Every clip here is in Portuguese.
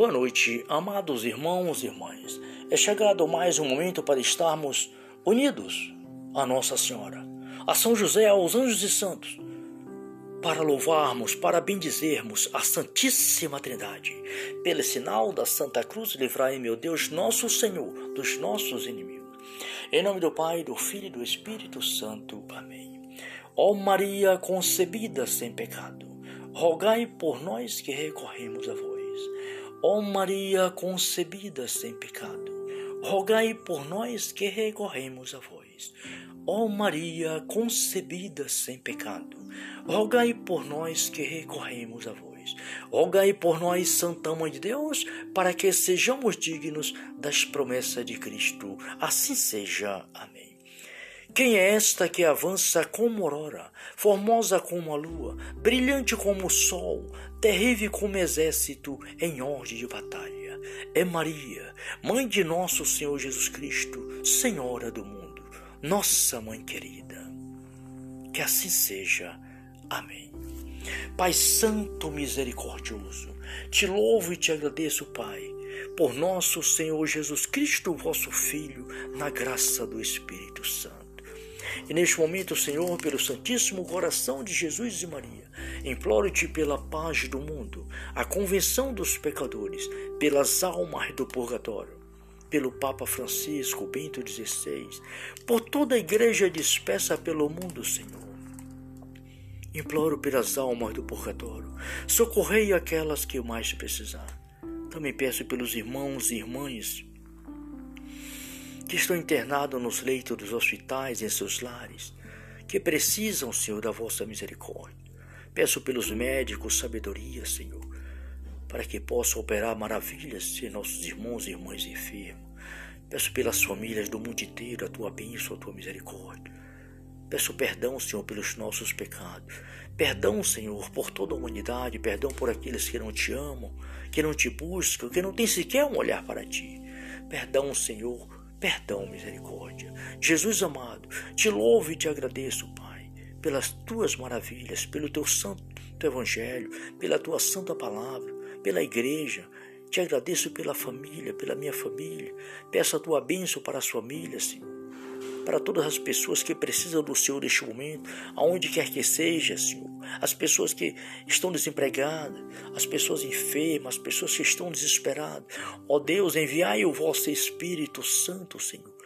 Boa noite, amados irmãos e irmãs. É chegado mais um momento para estarmos unidos a Nossa Senhora, a São José, aos anjos e santos, para louvarmos, para bendizermos a Santíssima Trindade. Pelo sinal da Santa Cruz, livrai, meu Deus, nosso Senhor, dos nossos inimigos. Em nome do Pai, do Filho e do Espírito Santo. Amém. Ó Maria concebida sem pecado, rogai por nós que recorremos a vós. Ó Maria concebida sem pecado, rogai por nós que recorremos a vós. Ó Maria concebida sem pecado, rogai por nós que recorremos a vós. Rogai por nós, Santa Mãe de Deus, para que sejamos dignos das promessas de Cristo. Assim seja. Amém. Quem é esta que avança como aurora, formosa como a lua, brilhante como o sol, terrível como exército em ordem de batalha? É Maria, mãe de nosso Senhor Jesus Cristo, Senhora do mundo, nossa mãe querida. Que assim seja. Amém. Pai Santo Misericordioso, te louvo e te agradeço, Pai, por nosso Senhor Jesus Cristo, vosso Filho, na graça do Espírito Santo. E neste momento, Senhor, pelo Santíssimo Coração de Jesus e Maria, imploro-te pela paz do mundo, a convenção dos pecadores, pelas almas do purgatório, pelo Papa Francisco Bento XVI, por toda a igreja dispersa pelo mundo, Senhor. Imploro pelas almas do purgatório, socorrei aquelas que mais precisar. Também peço pelos irmãos e irmãs que estão internados nos leitos dos hospitais, em seus lares, que precisam, Senhor, da vossa misericórdia. Peço pelos médicos sabedoria, Senhor, para que possam operar maravilhas em nossos irmãos e irmãs enfermos. Peço pelas famílias do mundo inteiro a tua bênção, a tua misericórdia. Peço perdão, Senhor, pelos nossos pecados. Perdão, Senhor, por toda a humanidade. Perdão por aqueles que não te amam, que não te buscam, que não têm sequer um olhar para ti. Perdão, Senhor, perdão, misericórdia. Jesus amado, te louvo e te agradeço, Pai, pelas tuas maravilhas, pelo teu santo evangelho, pela tua santa palavra, pela igreja. Te agradeço pela família, pela minha família. Peço a tua bênção para as famílias, Senhor para todas as pessoas que precisam do Senhor neste momento, aonde quer que seja, Senhor. As pessoas que estão desempregadas, as pessoas enfermas, as pessoas que estão desesperadas. Ó Deus, enviai o vosso Espírito Santo, Senhor.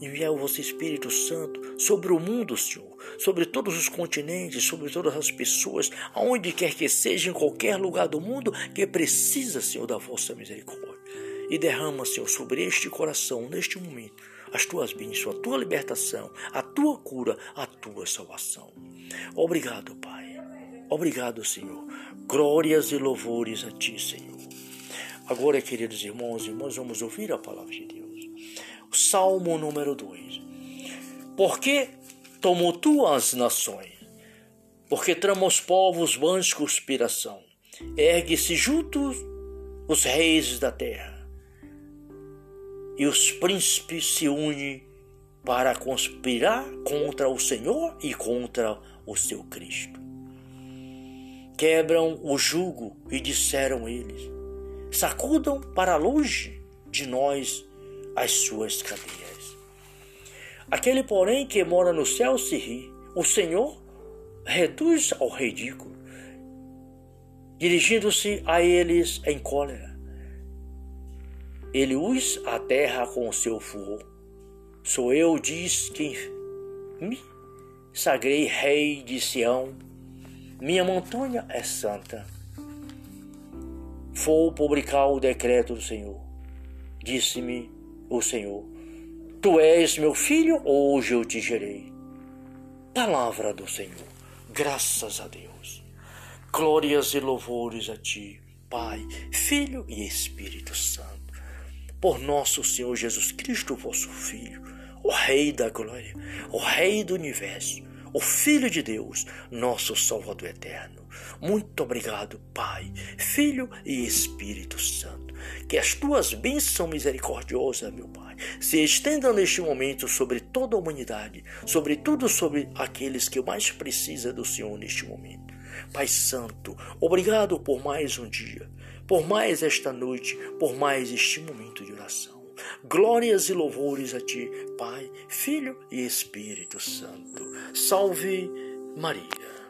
Enviai o vosso Espírito Santo sobre o mundo, Senhor, sobre todos os continentes, sobre todas as pessoas, aonde quer que seja, em qualquer lugar do mundo, que precisa, Senhor, da vossa misericórdia. E derrama, Senhor, sobre este coração, neste momento, as tuas bênçãos, a tua libertação, a tua cura, a tua salvação. Obrigado, Pai. Obrigado, Senhor. Glórias e louvores a ti, Senhor. Agora, queridos irmãos e irmãs, vamos ouvir a palavra de Deus. Salmo número 2. Porque tumultuam as nações, porque tramam os povos vãs conspiração. Ergue-se juntos os reis da terra e os príncipes se unem para conspirar contra o Senhor e contra o seu Cristo. Quebram o jugo e disseram eles: sacudam para longe de nós as suas cadeias. Aquele, porém, que mora no céu se ri. O Senhor reduz ao ridículo, dirigindo-se a eles em cólera ele us a terra com seu furor. Sou eu, diz quem me sagrei rei de Sião. Minha montanha é santa. Vou publicar o decreto do Senhor. Disse-me o Senhor: Tu és meu filho, hoje eu te gerei. Palavra do Senhor. Graças a Deus. Glórias e louvores a ti, Pai, Filho e Espírito Santo por nosso Senhor Jesus Cristo, vosso Filho, o Rei da Glória, o Rei do Universo, o Filho de Deus, nosso Salvador eterno. Muito obrigado, Pai, Filho e Espírito Santo. Que as tuas bênçãos misericordiosas, meu Pai, se estendam neste momento sobre toda a humanidade, sobretudo sobre aqueles que mais precisam do Senhor neste momento. Pai Santo, obrigado por mais um dia. Por mais esta noite, por mais este momento de oração. Glórias e louvores a Ti, Pai, Filho e Espírito Santo. Salve Maria.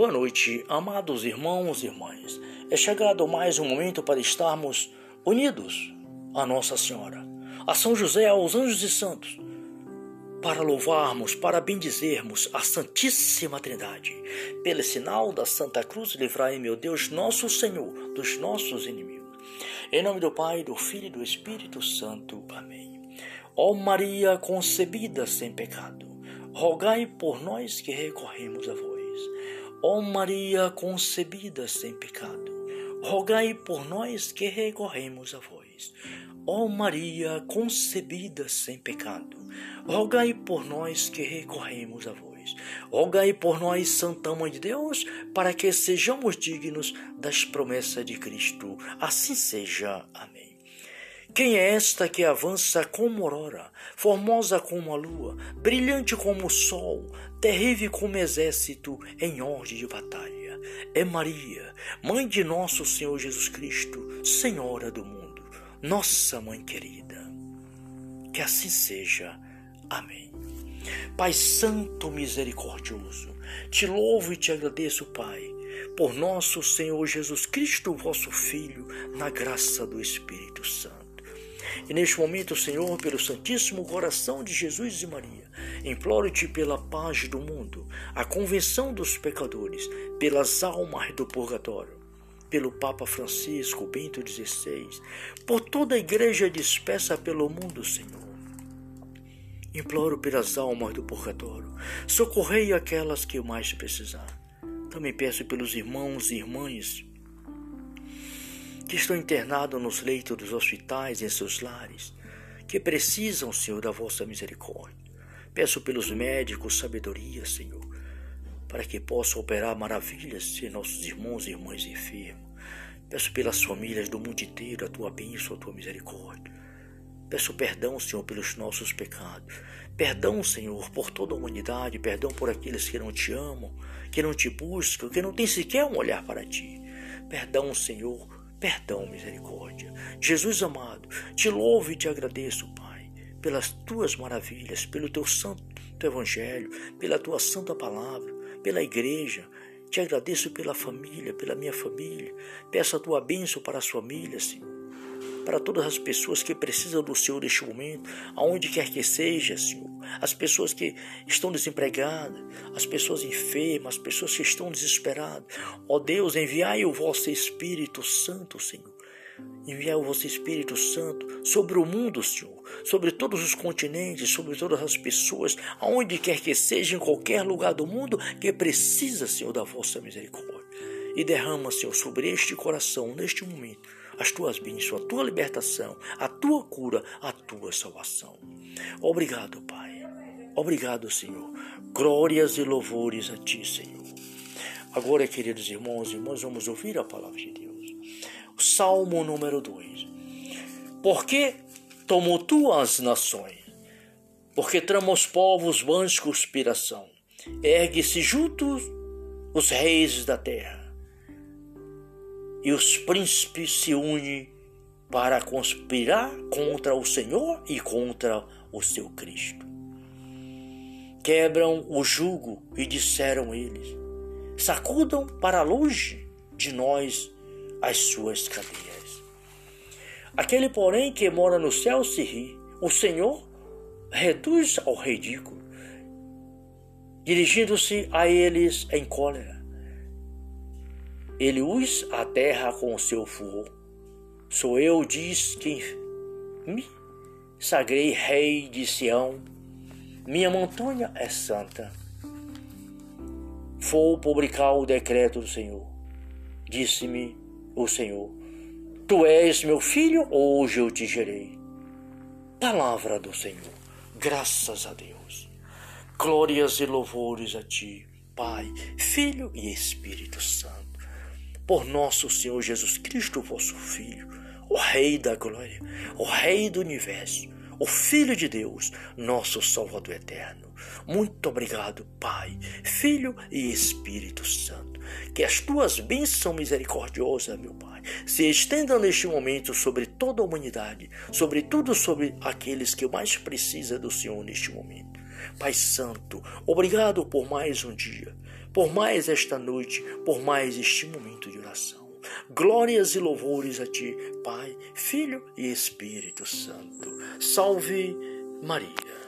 Boa noite, amados irmãos e irmãs. É chegado mais um momento para estarmos unidos a Nossa Senhora, a São José, aos anjos e santos, para louvarmos, para bendizermos a Santíssima Trindade. Pelo sinal da Santa Cruz, livrai, meu Deus, nosso Senhor, dos nossos inimigos. Em nome do Pai, do Filho e do Espírito Santo. Amém. Ó Maria concebida sem pecado, rogai por nós que recorremos a vós. Ó Maria concebida sem pecado, rogai por nós que recorremos a vós. Ó Maria concebida sem pecado, rogai por nós que recorremos a vós. Rogai por nós, Santa Mãe de Deus, para que sejamos dignos das promessas de Cristo. Assim seja. Amém. Quem é esta que avança como aurora, formosa como a lua, brilhante como o sol, terrível como exército em ordem de batalha? É Maria, mãe de nosso Senhor Jesus Cristo, Senhora do mundo, nossa mãe querida. Que assim seja. Amém. Pai Santo Misericordioso, te louvo e te agradeço, Pai, por nosso Senhor Jesus Cristo, vosso Filho, na graça do Espírito Santo. E neste momento, Senhor, pelo Santíssimo Coração de Jesus e Maria, imploro-te pela paz do mundo, a convenção dos pecadores, pelas almas do purgatório, pelo Papa Francisco Bento XVI, por toda a igreja dispersa pelo mundo, Senhor. Imploro pelas almas do purgatório, socorrei aquelas que mais precisar. Também peço pelos irmãos e irmãs que estão internados nos leitos dos hospitais, em seus lares, que precisam, Senhor, da vossa misericórdia. Peço pelos médicos sabedoria, Senhor, para que possam operar maravilhas em nossos irmãos e irmãs enfermos. Peço pelas famílias do mundo inteiro a tua bênção, a tua misericórdia. Peço perdão, Senhor, pelos nossos pecados. Perdão, Senhor, por toda a humanidade. Perdão por aqueles que não te amam, que não te buscam, que não têm sequer um olhar para ti. Perdão, Senhor, perdão, misericórdia. Jesus amado, te louvo e te agradeço, Pai, pelas tuas maravilhas, pelo teu santo evangelho, pela tua santa palavra, pela igreja. Te agradeço pela família, pela minha família. Peço a tua bênção para as famílias, Senhor para todas as pessoas que precisam do Senhor neste momento, aonde quer que seja, Senhor. As pessoas que estão desempregadas, as pessoas enfermas, as pessoas que estão desesperadas. Ó Deus, enviai o vosso Espírito Santo, Senhor. Enviai o vosso Espírito Santo sobre o mundo, Senhor, sobre todos os continentes, sobre todas as pessoas, aonde quer que seja, em qualquer lugar do mundo, que precisa, Senhor, da vossa misericórdia. E derrama, Senhor, sobre este coração, neste momento, as tuas bênçãos, a tua libertação, a tua cura, a tua salvação. Obrigado, Pai. Obrigado, Senhor. Glórias e louvores a ti, Senhor. Agora, queridos irmãos e irmãs, vamos ouvir a palavra de Deus. O Salmo número 2. Porque tumultuam as nações, porque tramam os povos vãs conspiração. Ergue-se juntos os reis da terra e os príncipes se unem para conspirar contra o Senhor e contra o seu Cristo. Quebram o jugo e disseram eles: sacudam para longe de nós as suas cadeias. Aquele, porém, que mora no céu se ri. O Senhor reduz ao ridículo, dirigindo-se a eles em cólera ele us a terra com seu furor. Sou eu, diz quem me sagrei rei de Sião. Minha montanha é santa. Vou publicar o decreto do Senhor. Disse-me o Senhor: Tu és meu filho, hoje eu te gerei. Palavra do Senhor. Graças a Deus. Glórias e louvores a ti, Pai, Filho e Espírito Santo por nosso Senhor Jesus Cristo, vosso Filho, o Rei da Glória, o Rei do Universo, o Filho de Deus, nosso Salvador eterno. Muito obrigado, Pai, Filho e Espírito Santo. Que as tuas bênçãos misericordiosas, meu Pai, se estendam neste momento sobre toda a humanidade, sobretudo sobre aqueles que mais precisam do Senhor neste momento. Pai Santo, obrigado por mais um dia, por mais esta noite, por mais este momento de oração. Glórias e louvores a Ti, Pai, Filho e Espírito Santo. Salve Maria.